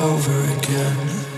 over again.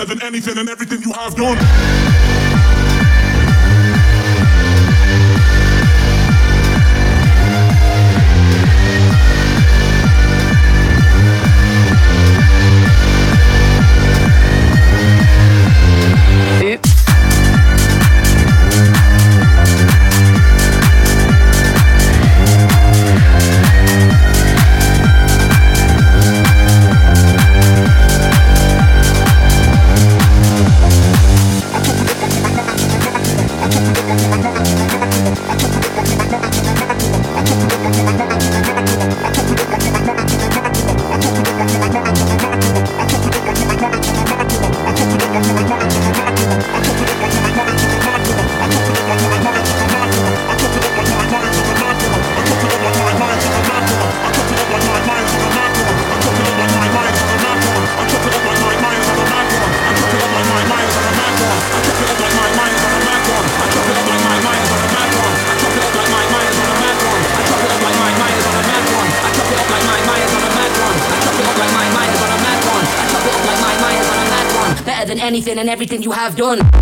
better than anything and everything you have done. And everything you have done.